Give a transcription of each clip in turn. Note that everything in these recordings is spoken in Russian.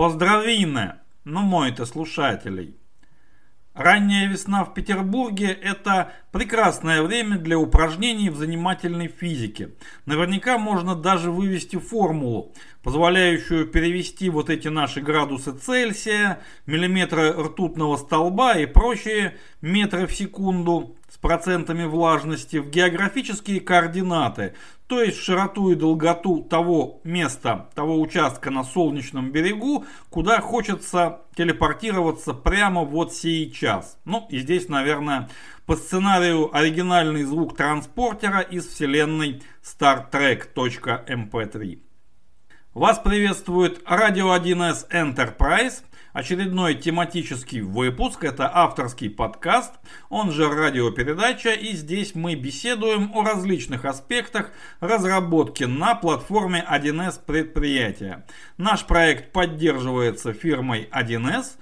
Поздравины, ну мой-то слушателей. Ранняя весна в Петербурге – это прекрасное время для упражнений в занимательной физике. Наверняка можно даже вывести формулу, позволяющую перевести вот эти наши градусы Цельсия, миллиметры ртутного столба и прочие метры в секунду процентами влажности в географические координаты, то есть широту и долготу того места, того участка на солнечном берегу, куда хочется телепортироваться прямо вот сейчас. Ну и здесь, наверное, по сценарию оригинальный звук транспортера из вселенной Star Trek.mp3. Вас приветствует радио 1С Enterprise, очередной тематический выпуск, это авторский подкаст, он же радиопередача, и здесь мы беседуем о различных аспектах разработки на платформе 1С предприятия. Наш проект поддерживается фирмой 1С,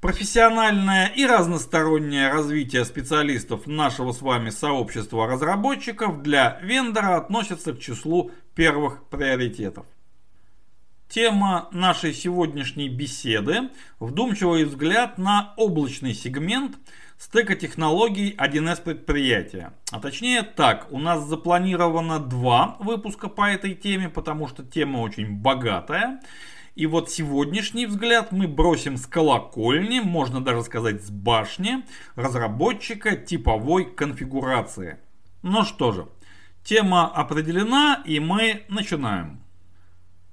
Профессиональное и разностороннее развитие специалистов нашего с вами сообщества разработчиков для вендора относится к числу первых приоритетов. Тема нашей сегодняшней беседы – вдумчивый взгляд на облачный сегмент стека технологий 1С предприятия. А точнее так, у нас запланировано два выпуска по этой теме, потому что тема очень богатая. И вот сегодняшний взгляд мы бросим с колокольни, можно даже сказать с башни, разработчика типовой конфигурации. Ну что же, тема определена и мы начинаем.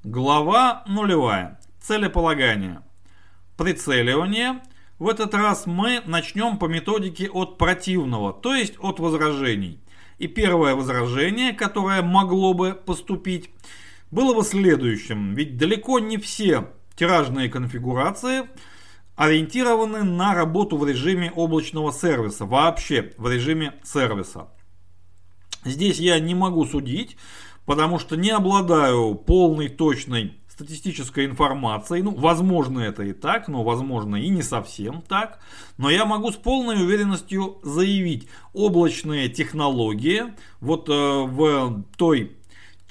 Глава нулевая. Целеполагание. Прицеливание. В этот раз мы начнем по методике от противного, то есть от возражений. И первое возражение, которое могло бы поступить, было бы следующим. Ведь далеко не все тиражные конфигурации ориентированы на работу в режиме облачного сервиса, вообще в режиме сервиса. Здесь я не могу судить, потому что не обладаю полной, точной статистической информацией. Ну, возможно, это и так, но возможно и не совсем так. Но я могу с полной уверенностью заявить, облачные технологии вот э, в той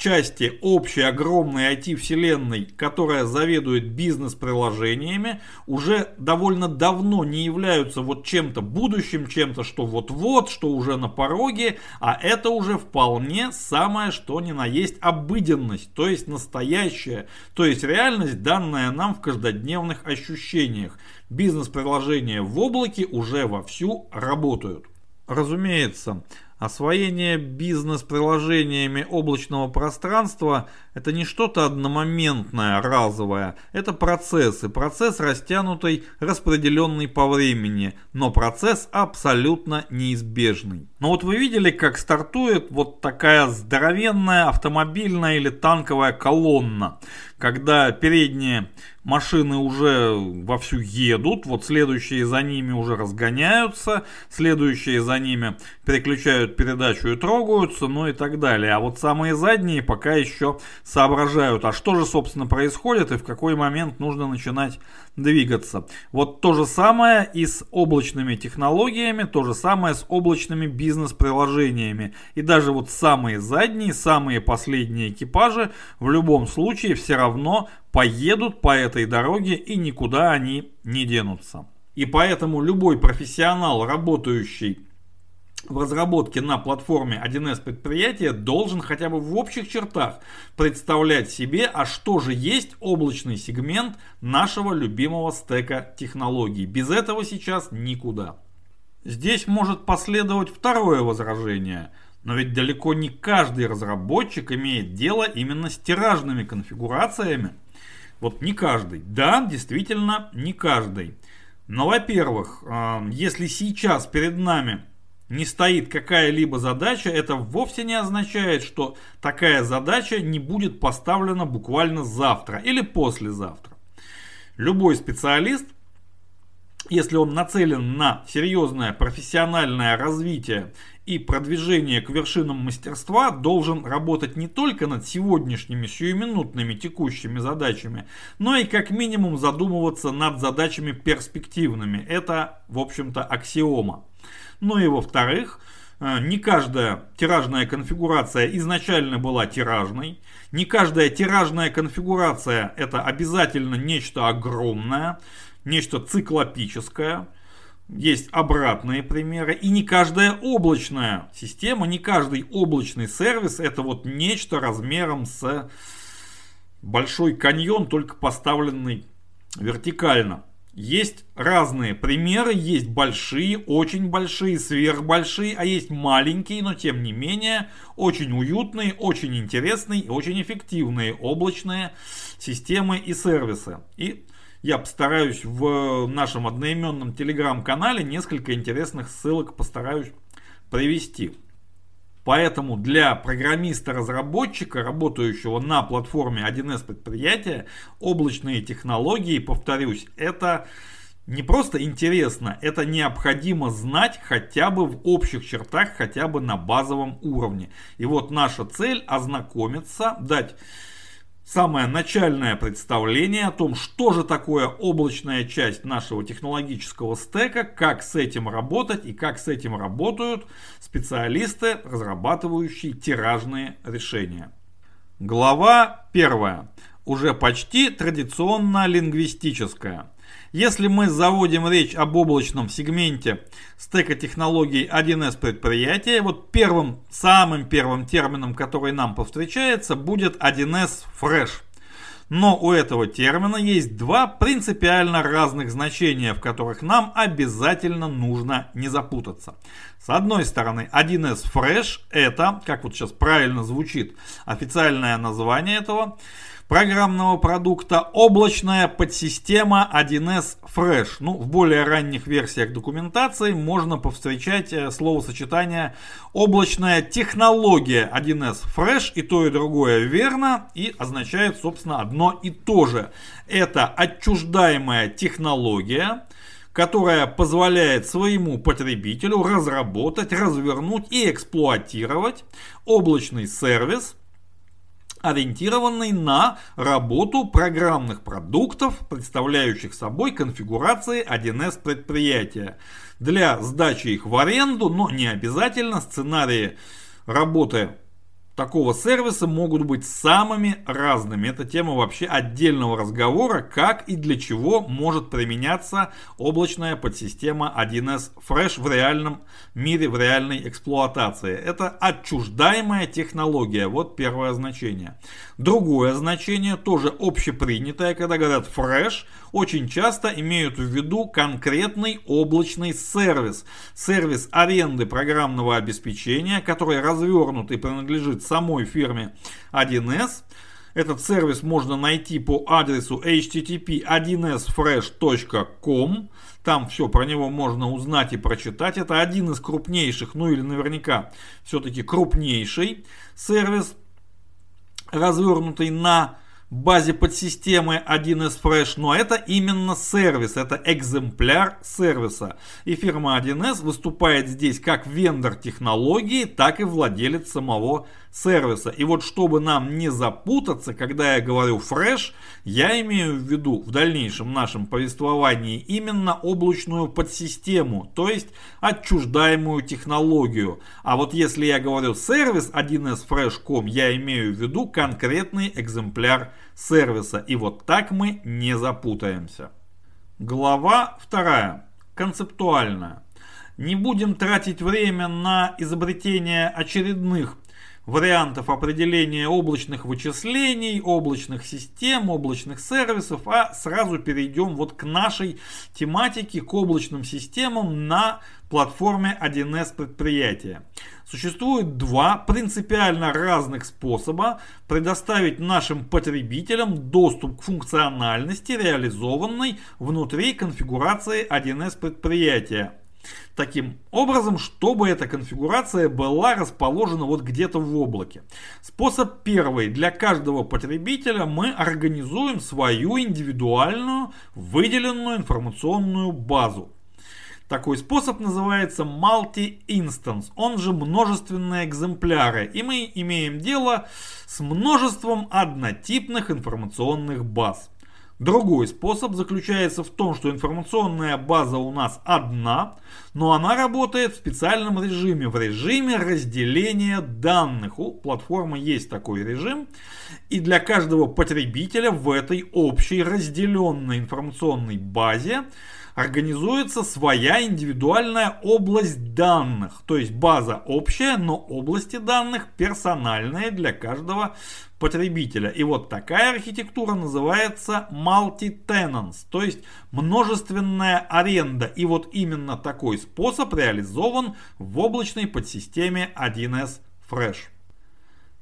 части общей огромной IT-вселенной, которая заведует бизнес-приложениями, уже довольно давно не являются вот чем-то будущим, чем-то, что вот-вот, что уже на пороге, а это уже вполне самое, что ни на есть обыденность, то есть настоящая, то есть реальность, данная нам в каждодневных ощущениях. Бизнес-приложения в облаке уже вовсю работают. Разумеется, Освоение бизнес-приложениями облачного пространства – это не что-то одномоментное, разовое. Это процесс, и процесс растянутый, распределенный по времени, но процесс абсолютно неизбежный. Но вот вы видели, как стартует вот такая здоровенная автомобильная или танковая колонна, когда передние машины уже вовсю едут, вот следующие за ними уже разгоняются, следующие за ними переключают передачу и трогаются, ну и так далее. А вот самые задние пока еще соображают, а что же собственно происходит и в какой момент нужно начинать двигаться. Вот то же самое и с облачными технологиями, то же самое с облачными бизнес-приложениями. И даже вот самые задние, самые последние экипажи в любом случае все равно поедут по этой дороге и никуда они не денутся. И поэтому любой профессионал, работающий в разработке на платформе 1С предприятия должен хотя бы в общих чертах представлять себе, а что же есть облачный сегмент нашего любимого стека технологий. Без этого сейчас никуда. Здесь может последовать второе возражение. Но ведь далеко не каждый разработчик имеет дело именно с тиражными конфигурациями. Вот не каждый. Да, действительно, не каждый. Но, во-первых, э, если сейчас перед нами не стоит какая-либо задача, это вовсе не означает, что такая задача не будет поставлена буквально завтра или послезавтра. Любой специалист, если он нацелен на серьезное профессиональное развитие и продвижение к вершинам мастерства, должен работать не только над сегодняшними сиюминутными текущими задачами, но и как минимум задумываться над задачами перспективными. Это, в общем-то, аксиома. Ну и во-вторых, э, не каждая тиражная конфигурация изначально была тиражной. Не каждая тиражная конфигурация это обязательно нечто огромное, нечто циклопическое. Есть обратные примеры. И не каждая облачная система, не каждый облачный сервис это вот нечто размером с большой каньон, только поставленный вертикально. Есть разные примеры, есть большие, очень большие, сверхбольшие, а есть маленькие, но тем не менее очень уютные, очень интересные очень эффективные облачные системы и сервисы. И я постараюсь в нашем одноименном телеграм-канале несколько интересных ссылок постараюсь привести. Поэтому для программиста-разработчика, работающего на платформе 1С предприятия, облачные технологии, повторюсь, это не просто интересно, это необходимо знать хотя бы в общих чертах, хотя бы на базовом уровне. И вот наша цель ознакомиться, дать самое начальное представление о том, что же такое облачная часть нашего технологического стека, как с этим работать и как с этим работают специалисты, разрабатывающие тиражные решения. Глава первая. Уже почти традиционно лингвистическая. Если мы заводим речь об облачном сегменте стека технологий 1С предприятия, вот первым, самым первым термином, который нам повстречается, будет 1С Fresh. Но у этого термина есть два принципиально разных значения, в которых нам обязательно нужно не запутаться. С одной стороны, 1С Fresh это, как вот сейчас правильно звучит официальное название этого, программного продукта облачная подсистема 1С Fresh. Ну, в более ранних версиях документации можно повстречать э, словосочетание облачная технология 1С Fresh. И то, и другое верно и означает, собственно, одно и то же. Это отчуждаемая технология, которая позволяет своему потребителю разработать, развернуть и эксплуатировать облачный сервис – ориентированный на работу программных продуктов, представляющих собой конфигурации 1С предприятия. Для сдачи их в аренду, но не обязательно сценарии работы такого сервиса могут быть самыми разными. Это тема вообще отдельного разговора, как и для чего может применяться облачная подсистема 1С Fresh в реальном мире, в реальной эксплуатации. Это отчуждаемая технология, вот первое значение. Другое значение, тоже общепринятое, когда говорят Fresh, очень часто имеют в виду конкретный облачный сервис. Сервис аренды программного обеспечения, который развернут и принадлежит самой фирме 1С. Этот сервис можно найти по адресу http1sfresh.com. Там все про него можно узнать и прочитать. Это один из крупнейших, ну или наверняка все-таки крупнейший сервис, развернутый на базе подсистемы 1С Fresh, но это именно сервис, это экземпляр сервиса. И фирма 1С выступает здесь как вендор технологии, так и владелец самого сервиса. И вот чтобы нам не запутаться, когда я говорю Fresh, я имею в виду в дальнейшем нашем повествовании именно облачную подсистему, то есть отчуждаемую технологию. А вот если я говорю сервис 1С Fresh.com, я имею в виду конкретный экземпляр сервиса. И вот так мы не запутаемся. Глава вторая. Концептуальная. Не будем тратить время на изобретение очередных вариантов определения облачных вычислений, облачных систем, облачных сервисов, а сразу перейдем вот к нашей тематике, к облачным системам на платформе 1С предприятия. Существует два принципиально разных способа предоставить нашим потребителям доступ к функциональности, реализованной внутри конфигурации 1С предприятия. Таким образом, чтобы эта конфигурация была расположена вот где-то в облаке. Способ первый. Для каждого потребителя мы организуем свою индивидуальную выделенную информационную базу. Такой способ называется multi-instance, он же множественные экземпляры. И мы имеем дело с множеством однотипных информационных баз. Другой способ заключается в том, что информационная база у нас одна, но она работает в специальном режиме, в режиме разделения данных. У платформы есть такой режим, и для каждого потребителя в этой общей разделенной информационной базе организуется своя индивидуальная область данных. То есть база общая, но области данных персональные для каждого потребителя. И вот такая архитектура называется multi-tenants, то есть множественная аренда. И вот именно такой способ реализован в облачной подсистеме 1С Fresh.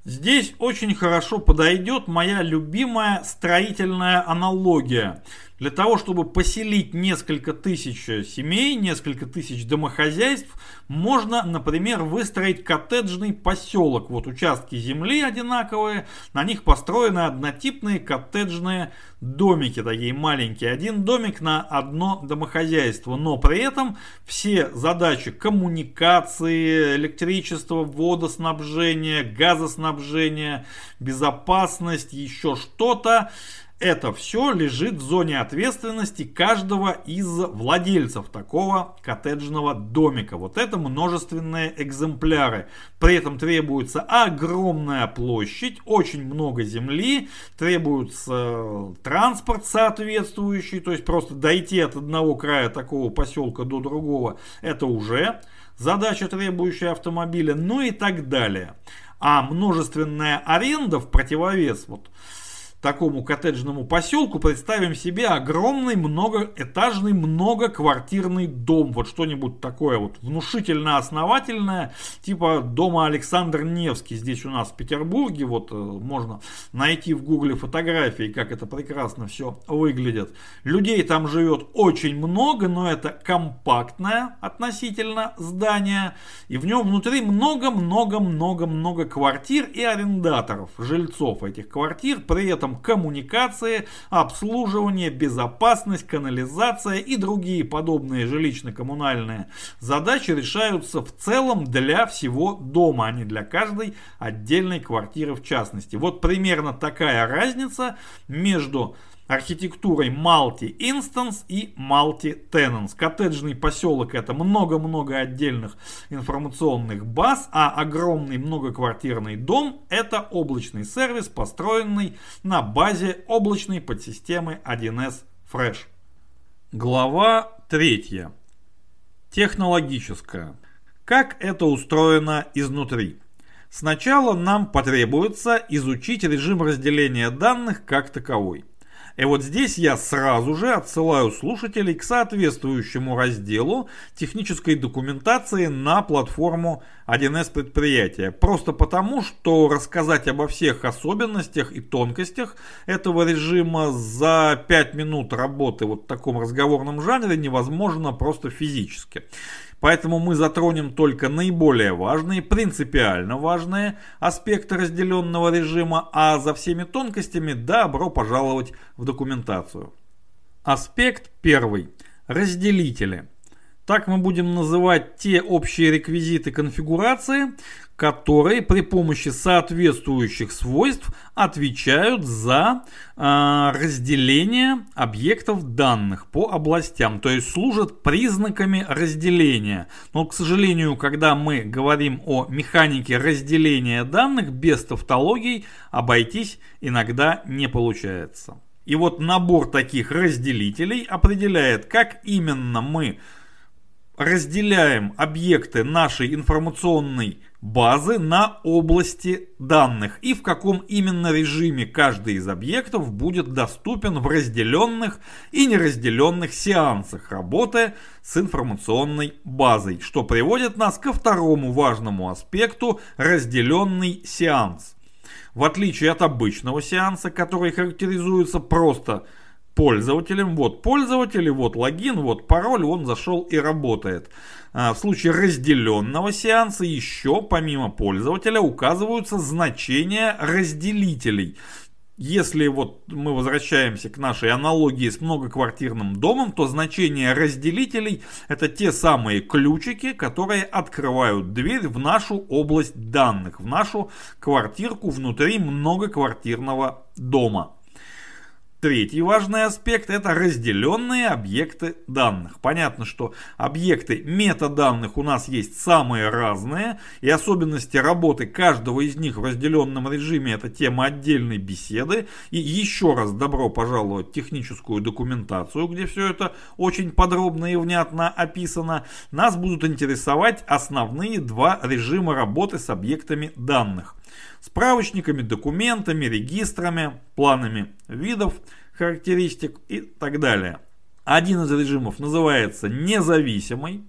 Здесь очень хорошо подойдет моя любимая строительная аналогия. Для того, чтобы поселить несколько тысяч семей, несколько тысяч домохозяйств, можно, например, выстроить коттеджный поселок. Вот участки земли одинаковые, на них построены однотипные коттеджные домики, такие маленькие. Один домик на одно домохозяйство, но при этом все задачи коммуникации, электричество, водоснабжение, газоснабжение, безопасность, еще что-то, это все лежит в зоне ответственности каждого из владельцев такого коттеджного домика. Вот это множественные экземпляры. При этом требуется огромная площадь, очень много земли, требуется э, транспорт соответствующий, то есть просто дойти от одного края такого поселка до другого, это уже задача, требующая автомобиля, ну и так далее. А множественная аренда в противовес вот такому коттеджному поселку представим себе огромный многоэтажный многоквартирный дом. Вот что-нибудь такое вот внушительно основательное, типа дома Александр Невский здесь у нас в Петербурге. Вот э, можно найти в гугле фотографии, как это прекрасно все выглядит. Людей там живет очень много, но это компактное относительно здание. И в нем внутри много-много-много-много квартир и арендаторов, жильцов этих квартир. При этом этом коммуникации, обслуживание, безопасность, канализация и другие подобные жилищно-коммунальные задачи решаются в целом для всего дома, а не для каждой отдельной квартиры в частности. Вот примерно такая разница между архитектурой Multi-Instance и Multi-Tenants. Коттеджный поселок это много-много отдельных информационных баз, а огромный многоквартирный дом это облачный сервис, построенный на базе облачной подсистемы 1С Fresh. Глава 3. Технологическая. Как это устроено изнутри? Сначала нам потребуется изучить режим разделения данных как таковой. И вот здесь я сразу же отсылаю слушателей к соответствующему разделу технической документации на платформу 1С предприятия. Просто потому, что рассказать обо всех особенностях и тонкостях этого режима за 5 минут работы вот в таком разговорном жанре невозможно просто физически. Поэтому мы затронем только наиболее важные, принципиально важные аспекты разделенного режима, а за всеми тонкостями добро пожаловать в документацию. Аспект первый. Разделители. Так мы будем называть те общие реквизиты конфигурации, которые при помощи соответствующих свойств отвечают за э, разделение объектов данных по областям, то есть служат признаками разделения. Но, к сожалению, когда мы говорим о механике разделения данных без тавтологий, обойтись иногда не получается. И вот набор таких разделителей определяет, как именно мы разделяем объекты нашей информационной базы на области данных и в каком именно режиме каждый из объектов будет доступен в разделенных и неразделенных сеансах работы с информационной базой, что приводит нас ко второму важному аспекту – разделенный сеанс. В отличие от обычного сеанса, который характеризуется просто пользователем, вот пользователь, вот логин, вот пароль, он зашел и работает – а, в случае разделенного сеанса еще помимо пользователя указываются значения разделителей. Если вот мы возвращаемся к нашей аналогии с многоквартирным домом, то значения разделителей это те самые ключики, которые открывают дверь в нашу область данных, в нашу квартирку внутри многоквартирного дома. Третий важный аспект – это разделенные объекты данных. Понятно, что объекты метаданных у нас есть самые разные, и особенности работы каждого из них в разделенном режиме – это тема отдельной беседы. И еще раз добро пожаловать в техническую документацию, где все это очень подробно и внятно описано. Нас будут интересовать основные два режима работы с объектами данных справочниками, документами, регистрами, планами видов, характеристик и так далее. Один из режимов называется независимый.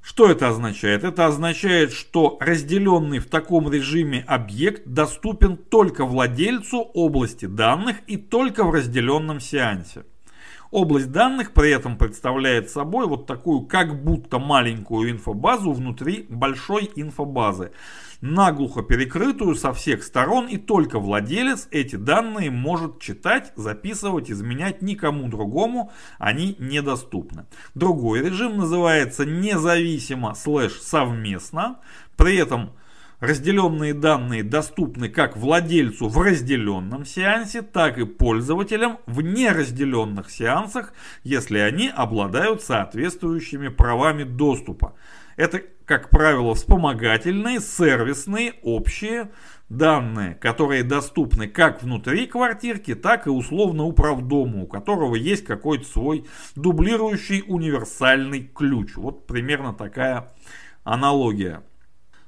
Что это означает? Это означает, что разделенный в таком режиме объект доступен только владельцу области данных и только в разделенном сеансе. Область данных при этом представляет собой вот такую как будто маленькую инфобазу внутри большой инфобазы наглухо перекрытую со всех сторон и только владелец эти данные может читать, записывать, изменять никому другому, они недоступны. Другой режим называется независимо слэш совместно, при этом Разделенные данные доступны как владельцу в разделенном сеансе, так и пользователям в неразделенных сеансах, если они обладают соответствующими правами доступа. Это, как правило, вспомогательные, сервисные, общие данные, которые доступны как внутри квартирки, так и условно управдому, у которого есть какой-то свой дублирующий универсальный ключ. Вот примерно такая аналогия.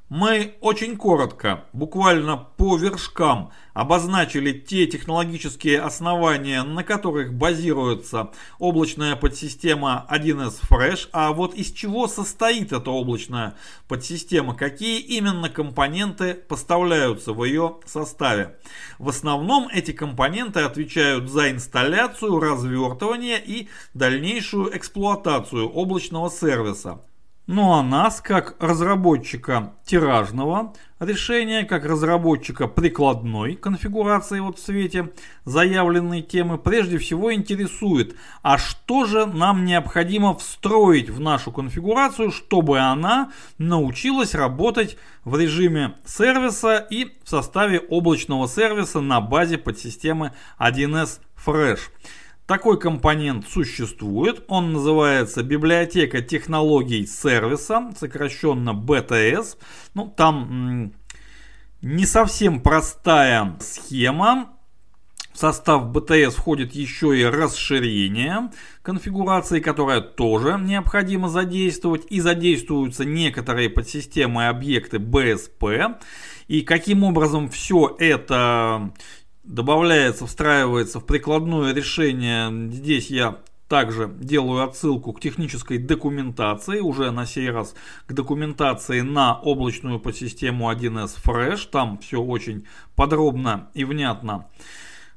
Мы очень коротко, буквально по вершкам, обозначили те технологические основания, на которых базируется облачная подсистема 1С Fresh, а вот из чего состоит эта облачная подсистема, какие именно компоненты поставляются в ее составе. В основном эти компоненты отвечают за инсталляцию, развертывание и дальнейшую эксплуатацию облачного сервиса. Ну а нас, как разработчика тиражного решения, как разработчика прикладной конфигурации вот в свете заявленной темы, прежде всего интересует, а что же нам необходимо встроить в нашу конфигурацию, чтобы она научилась работать в режиме сервиса и в составе облачного сервиса на базе подсистемы 1С Fresh. Такой компонент существует, он называется библиотека технологий сервиса, сокращенно BTS. Ну, там не совсем простая схема. В состав BTS входит еще и расширение конфигурации, которое тоже необходимо задействовать. И задействуются некоторые подсистемы и объекты BSP. И каким образом все это добавляется, встраивается в прикладное решение. Здесь я также делаю отсылку к технической документации, уже на сей раз к документации на облачную подсистему 1С Fresh. Там все очень подробно и внятно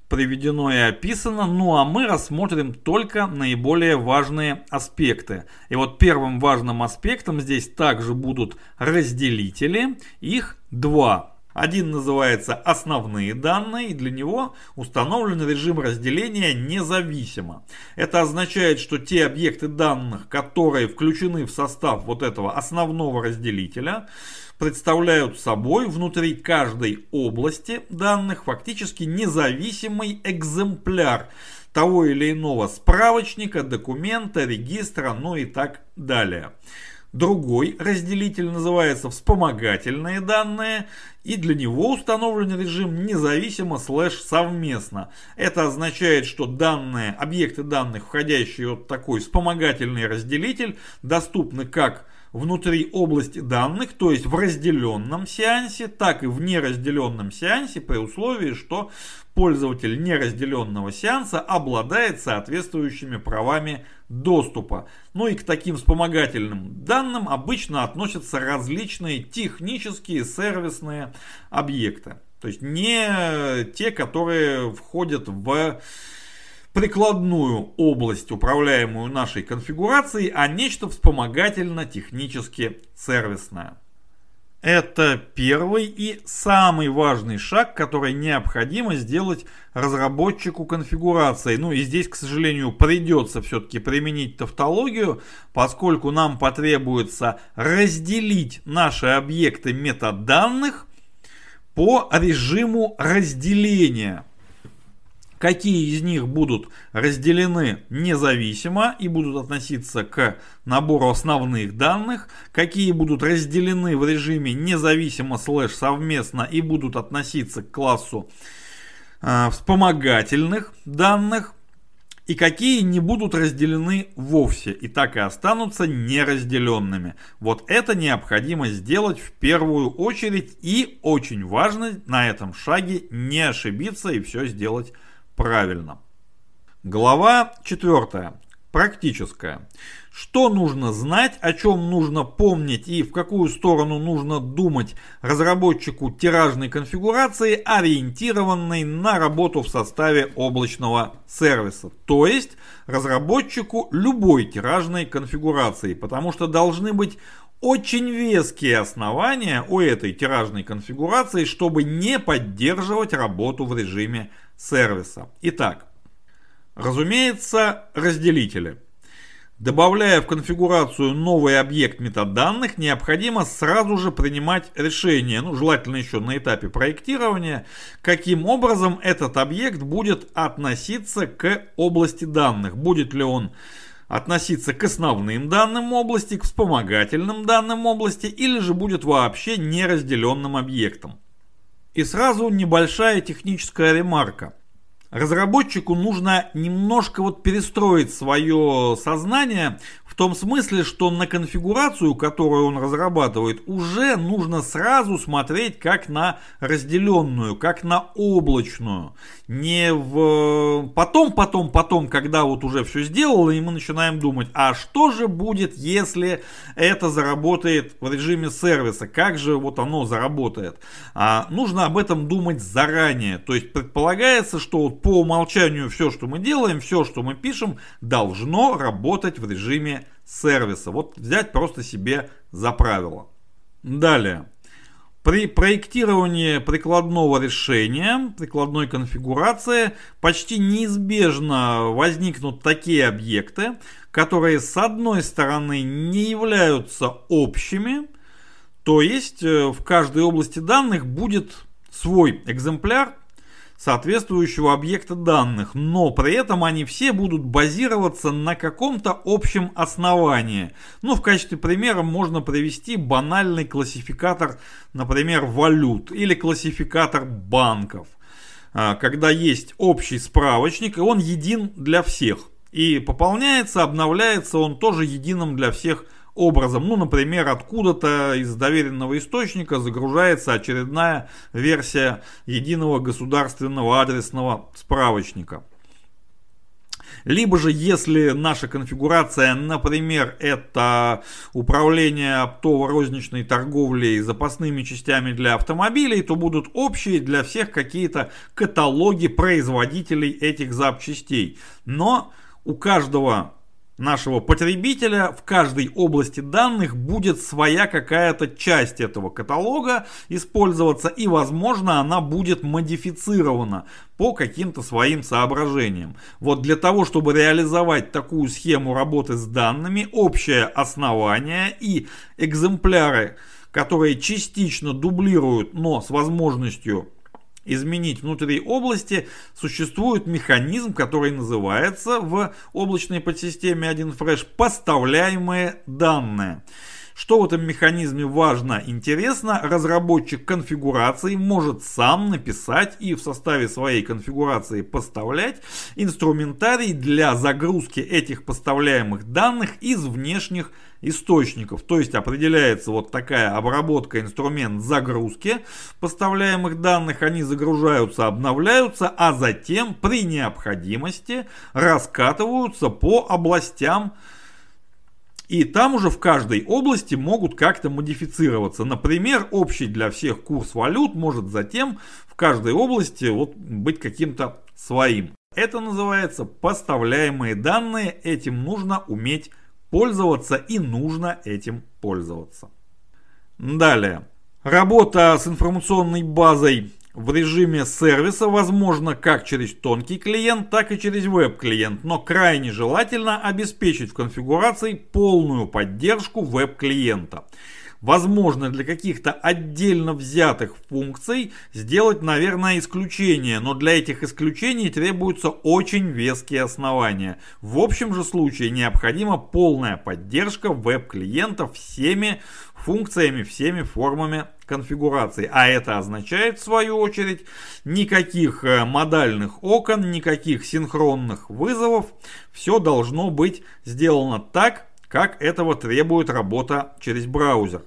приведено и описано. Ну а мы рассмотрим только наиболее важные аспекты. И вот первым важным аспектом здесь также будут разделители. Их два. Один называется «Основные данные», и для него установлен режим разделения независимо. Это означает, что те объекты данных, которые включены в состав вот этого основного разделителя, представляют собой внутри каждой области данных фактически независимый экземпляр того или иного справочника, документа, регистра, ну и так далее. Другой разделитель называется вспомогательные данные, и для него установлен режим независимо слэш совместно. Это означает, что данные, объекты данных, входящие в такой вспомогательный разделитель, доступны как внутри области данных, то есть в разделенном сеансе, так и в неразделенном сеансе при условии, что пользователь неразделенного сеанса обладает соответствующими правами доступа. Ну и к таким вспомогательным данным обычно относятся различные технические сервисные объекты. То есть не те, которые входят в прикладную область, управляемую нашей конфигурацией, а нечто вспомогательно-технически сервисное. Это первый и самый важный шаг, который необходимо сделать разработчику конфигурации. Ну и здесь, к сожалению, придется все-таки применить тавтологию, поскольку нам потребуется разделить наши объекты метаданных по режиму разделения. Какие из них будут разделены независимо и будут относиться к набору основных данных, какие будут разделены в режиме независимо слэш совместно и будут относиться к классу э, вспомогательных данных, и какие не будут разделены вовсе и так и останутся неразделенными. Вот это необходимо сделать в первую очередь и очень важно на этом шаге не ошибиться и все сделать. Глава 4. Практическая. Что нужно знать, о чем нужно помнить и в какую сторону нужно думать разработчику тиражной конфигурации, ориентированной на работу в составе облачного сервиса. То есть разработчику любой тиражной конфигурации, потому что должны быть очень веские основания у этой тиражной конфигурации, чтобы не поддерживать работу в режиме сервиса. Итак, Разумеется, разделители. Добавляя в конфигурацию новый объект метаданных, необходимо сразу же принимать решение, ну желательно еще на этапе проектирования, каким образом этот объект будет относиться к области данных. Будет ли он относиться к основным данным области, к вспомогательным данным области, или же будет вообще неразделенным объектом. И сразу небольшая техническая ремарка. Разработчику нужно немножко вот перестроить свое сознание в том смысле, что на конфигурацию, которую он разрабатывает, уже нужно сразу смотреть как на разделенную, как на облачную. Не в потом, потом, потом, когда вот уже все сделало, и мы начинаем думать, а что же будет, если это заработает в режиме сервиса, как же вот оно заработает. А нужно об этом думать заранее. То есть предполагается, что вот по умолчанию все, что мы делаем, все, что мы пишем, должно работать в режиме сервиса. Вот взять просто себе за правило. Далее. При проектировании прикладного решения, прикладной конфигурации, почти неизбежно возникнут такие объекты, которые с одной стороны не являются общими, то есть э, в каждой области данных будет свой экземпляр соответствующего объекта данных, но при этом они все будут базироваться на каком-то общем основании. Ну, в качестве примера можно привести банальный классификатор, например, валют или классификатор банков. А, когда есть общий справочник, и он един для всех. И пополняется, обновляется он тоже единым для всех образом. Ну, например, откуда-то из доверенного источника загружается очередная версия единого государственного адресного справочника. Либо же, если наша конфигурация, например, это управление оптово-розничной торговлей запасными частями для автомобилей, то будут общие для всех какие-то каталоги производителей этих запчастей. Но у каждого нашего потребителя в каждой области данных будет своя какая-то часть этого каталога использоваться и возможно она будет модифицирована по каким-то своим соображениям. Вот для того, чтобы реализовать такую схему работы с данными, общее основание и экземпляры, которые частично дублируют, но с возможностью изменить внутри области, существует механизм, который называется в облачной подсистеме 1Fresh поставляемые данные. Что в этом механизме важно, интересно, разработчик конфигурации может сам написать и в составе своей конфигурации поставлять инструментарий для загрузки этих поставляемых данных из внешних источников. То есть определяется вот такая обработка, инструмент загрузки поставляемых данных. Они загружаются, обновляются, а затем при необходимости раскатываются по областям и там уже в каждой области могут как-то модифицироваться. Например, общий для всех курс валют может затем в каждой области вот быть каким-то своим. Это называется поставляемые данные. Этим нужно уметь пользоваться и нужно этим пользоваться. Далее. Работа с информационной базой в режиме сервиса возможно как через тонкий клиент, так и через веб-клиент, но крайне желательно обеспечить в конфигурации полную поддержку веб-клиента. Возможно, для каких-то отдельно взятых функций сделать, наверное, исключение, но для этих исключений требуются очень веские основания. В общем же случае необходима полная поддержка веб-клиентов всеми функциями, всеми формами конфигурации. А это означает, в свою очередь, никаких э, модальных окон, никаких синхронных вызовов. Все должно быть сделано так, как этого требует работа через браузер.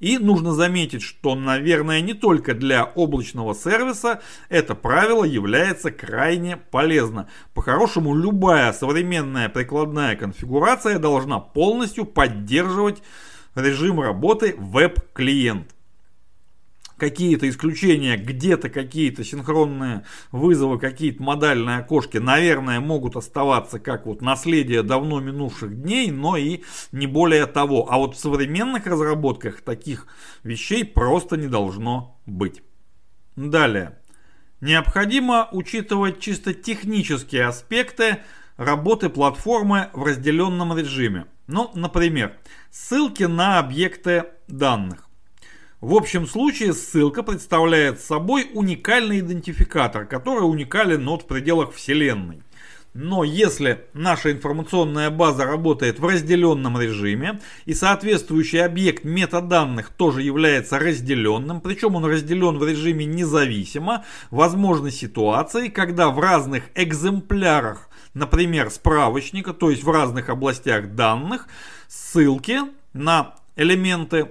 И нужно заметить, что, наверное, не только для облачного сервиса это правило является крайне полезно. По-хорошему, любая современная прикладная конфигурация должна полностью поддерживать режим работы веб-клиент. Какие-то исключения, где-то какие-то синхронные вызовы, какие-то модальные окошки, наверное, могут оставаться как вот наследие давно минувших дней, но и не более того. А вот в современных разработках таких вещей просто не должно быть. Далее. Необходимо учитывать чисто технические аспекты работы платформы в разделенном режиме. Ну, например, ссылки на объекты данных. В общем случае ссылка представляет собой уникальный идентификатор, который уникален от в пределах Вселенной. Но если наша информационная база работает в разделенном режиме и соответствующий объект метаданных тоже является разделенным, причем он разделен в режиме независимо, возможны ситуации, когда в разных экземплярах например, справочника, то есть в разных областях данных, ссылки на элементы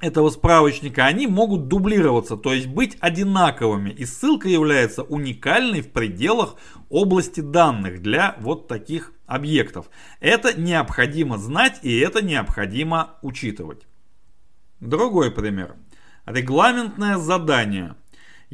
этого справочника, они могут дублироваться, то есть быть одинаковыми. И ссылка является уникальной в пределах области данных для вот таких объектов. Это необходимо знать и это необходимо учитывать. Другой пример. Регламентное задание –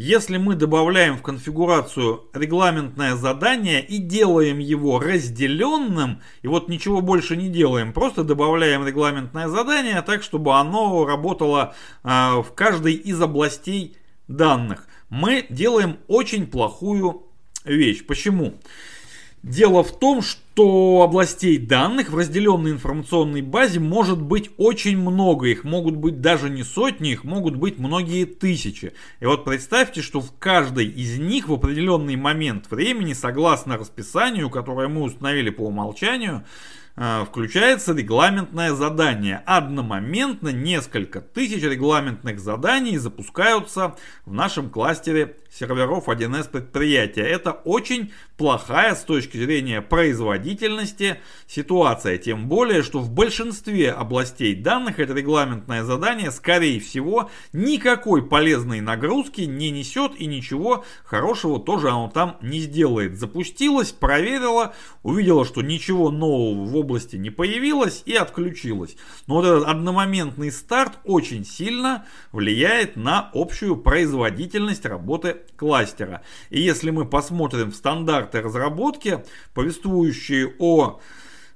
если мы добавляем в конфигурацию регламентное задание и делаем его разделенным, и вот ничего больше не делаем, просто добавляем регламентное задание так, чтобы оно работало э, в каждой из областей данных, мы делаем очень плохую вещь. Почему? Дело в том, что областей данных в разделенной информационной базе может быть очень много. Их могут быть даже не сотни, их могут быть многие тысячи. И вот представьте, что в каждой из них в определенный момент времени, согласно расписанию, которое мы установили по умолчанию, Э, включается регламентное задание. Одномоментно несколько тысяч регламентных заданий запускаются в нашем кластере серверов 1С предприятия. Это очень плохая с точки зрения производительности ситуация. Тем более, что в большинстве областей данных это регламентное задание, скорее всего, никакой полезной нагрузки не несет и ничего хорошего тоже оно там не сделает. Запустилось, проверила, увидела, что ничего нового в области не появилось и отключилось. Но вот этот одномоментный старт очень сильно влияет на общую производительность работы кластера. И если мы посмотрим в стандарты разработки, повествующие о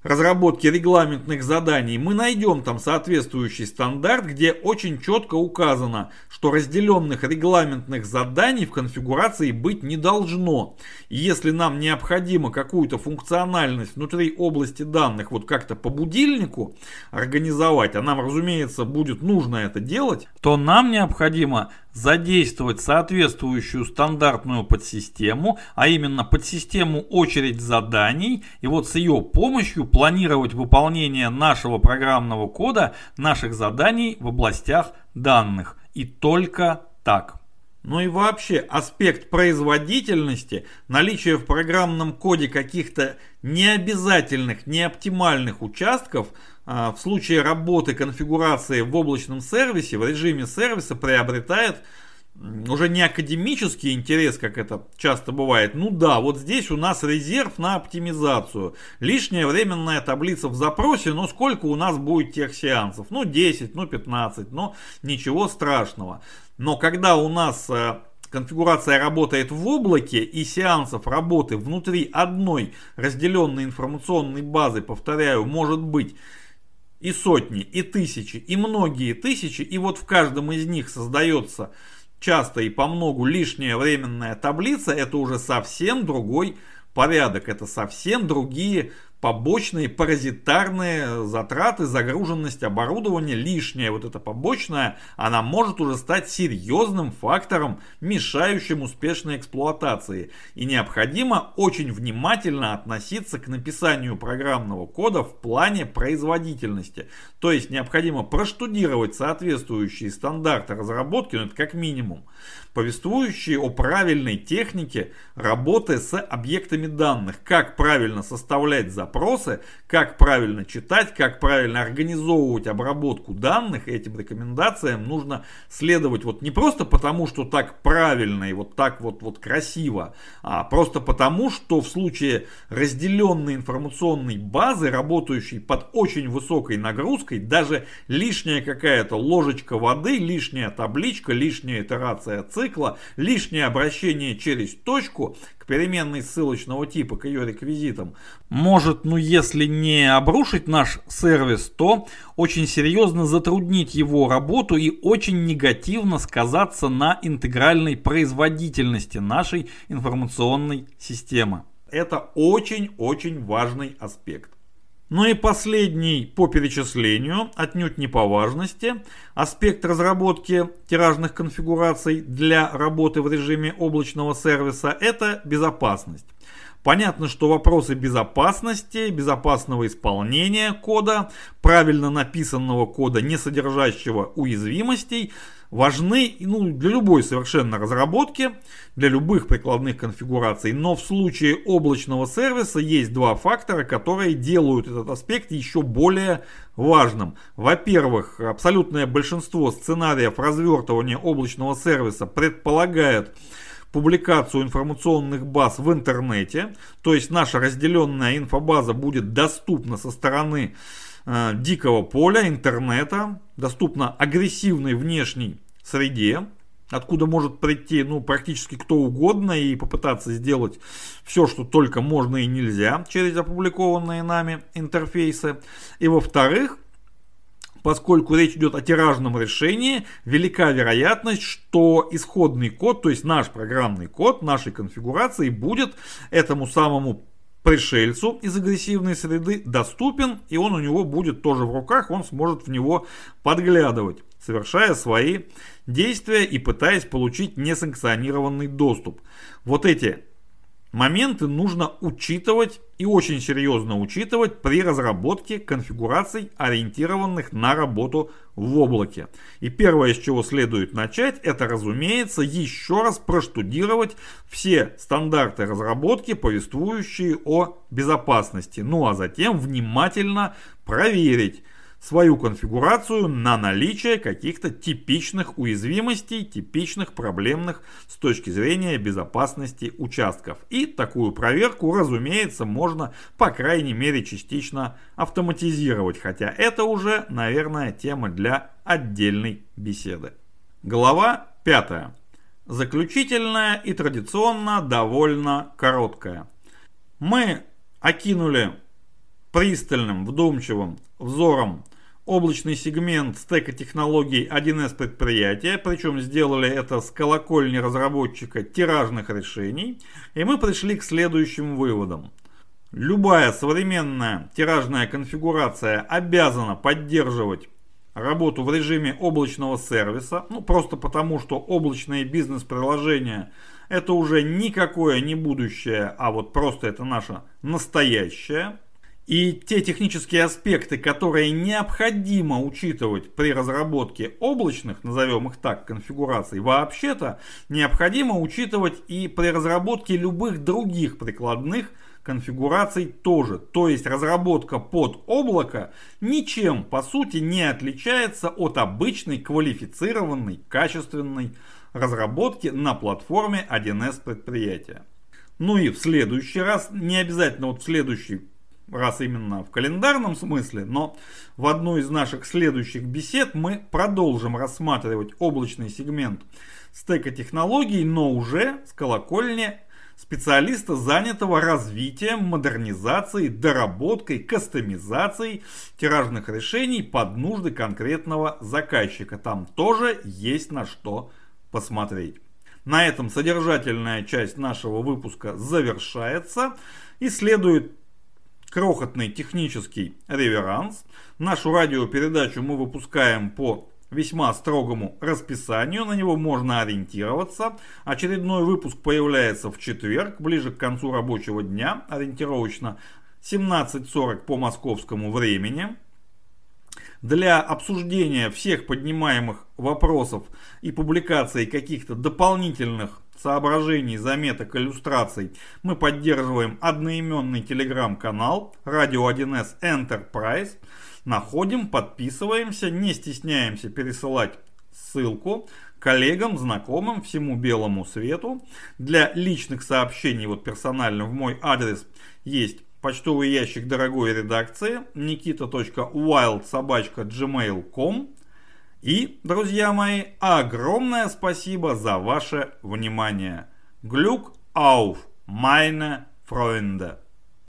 разработки регламентных заданий, мы найдем там соответствующий стандарт, где очень четко указано, что разделенных регламентных заданий в конфигурации быть не должно. И если нам необходимо какую-то функциональность внутри области данных вот как-то по будильнику организовать, а нам, разумеется, будет нужно это делать, то нам необходимо задействовать соответствующую стандартную подсистему, а именно подсистему очередь заданий, и вот с ее помощью планировать выполнение нашего программного кода, наших заданий в областях данных. И только так. Ну и вообще аспект производительности, наличие в программном коде каких-то необязательных, неоптимальных участков в случае работы конфигурации в облачном сервисе, в режиме сервиса приобретает уже не академический интерес, как это часто бывает. Ну да, вот здесь у нас резерв на оптимизацию. Лишняя временная таблица в запросе, но сколько у нас будет тех сеансов? Ну 10, ну 15, но ничего страшного. Но когда у нас э, конфигурация работает в облаке и сеансов работы внутри одной разделенной информационной базы, повторяю, может быть и сотни, и тысячи, и многие тысячи, и вот в каждом из них создается часто и по многу лишняя временная таблица, это уже совсем другой порядок, это совсем другие побочные паразитарные затраты, загруженность оборудования, лишняя вот эта побочная, она может уже стать серьезным фактором, мешающим успешной эксплуатации. И необходимо очень внимательно относиться к написанию программного кода в плане производительности. То есть необходимо проштудировать соответствующие стандарты разработки, ну это как минимум повествующие о правильной технике работы с объектами данных, как правильно составлять запросы, как правильно читать, как правильно организовывать обработку данных. Этим рекомендациям нужно следовать вот не просто потому, что так правильно и вот так вот, вот красиво, а просто потому, что в случае разделенной информационной базы, работающей под очень высокой нагрузкой, даже лишняя какая-то ложечка воды, лишняя табличка, лишняя итерация цикла, лишнее обращение через точку к переменной ссылочного типа, к ее реквизитам, может, ну если не обрушить наш сервис, то очень серьезно затруднить его работу и очень негативно сказаться на интегральной производительности нашей информационной системы. Это очень-очень важный аспект. Ну и последний по перечислению, отнюдь не по важности, аспект разработки тиражных конфигураций для работы в режиме облачного сервиса – это безопасность. Понятно, что вопросы безопасности, безопасного исполнения кода, правильно написанного кода, не содержащего уязвимостей, важны ну, для любой совершенно разработки, для любых прикладных конфигураций. Но в случае облачного сервиса есть два фактора, которые делают этот аспект еще более важным. Во-первых, абсолютное большинство сценариев развертывания облачного сервиса предполагает публикацию информационных баз в интернете. То есть наша разделенная инфобаза будет доступна со стороны э, дикого поля интернета, доступна агрессивной внешней среде, откуда может прийти ну, практически кто угодно и попытаться сделать все, что только можно и нельзя через опубликованные нами интерфейсы. И во-вторых, поскольку речь идет о тиражном решении, велика вероятность, что исходный код, то есть наш программный код нашей конфигурации будет этому самому пришельцу из агрессивной среды доступен, и он у него будет тоже в руках, он сможет в него подглядывать, совершая свои действия и пытаясь получить несанкционированный доступ. Вот эти моменты нужно учитывать и очень серьезно учитывать при разработке конфигураций, ориентированных на работу в облаке. И первое, с чего следует начать, это, разумеется, еще раз проштудировать все стандарты разработки, повествующие о безопасности. Ну а затем внимательно проверить, свою конфигурацию на наличие каких-то типичных уязвимостей, типичных проблемных с точки зрения безопасности участков. И такую проверку, разумеется, можно, по крайней мере, частично автоматизировать, хотя это уже, наверное, тема для отдельной беседы. Глава 5. Заключительная и традиционно довольно короткая. Мы окинули пристальным, вдумчивым взором облачный сегмент стека технологий 1С предприятия, причем сделали это с колокольни разработчика тиражных решений, и мы пришли к следующим выводам. Любая современная тиражная конфигурация обязана поддерживать работу в режиме облачного сервиса, ну просто потому, что облачные бизнес-приложения это уже никакое не будущее, а вот просто это наше настоящее. И те технические аспекты, которые необходимо учитывать при разработке облачных, назовем их так, конфигураций, вообще-то необходимо учитывать и при разработке любых других прикладных конфигураций тоже. То есть разработка под облако ничем по сути не отличается от обычной квалифицированной качественной разработки на платформе 1С предприятия. Ну и в следующий раз, не обязательно вот в следующий раз именно в календарном смысле, но в одну из наших следующих бесед мы продолжим рассматривать облачный сегмент стека технологий, но уже с колокольни специалиста, занятого развитием, модернизацией, доработкой, кастомизацией тиражных решений под нужды конкретного заказчика. Там тоже есть на что посмотреть. На этом содержательная часть нашего выпуска завершается и следует крохотный технический реверанс. Нашу радиопередачу мы выпускаем по весьма строгому расписанию, на него можно ориентироваться. Очередной выпуск появляется в четверг, ближе к концу рабочего дня, ориентировочно 17.40 по московскому времени. Для обсуждения всех поднимаемых вопросов и публикации каких-то дополнительных соображений, заметок, иллюстраций мы поддерживаем одноименный телеграм-канал Radio 1С Enterprise. Находим, подписываемся, не стесняемся пересылать ссылку коллегам, знакомым, всему белому свету. Для личных сообщений, вот персонально в мой адрес есть почтовый ящик дорогой редакции nikita.wild.gmail.com И, друзья мои, огромное спасибо за ваше внимание. Глюк auf, meine Freunde.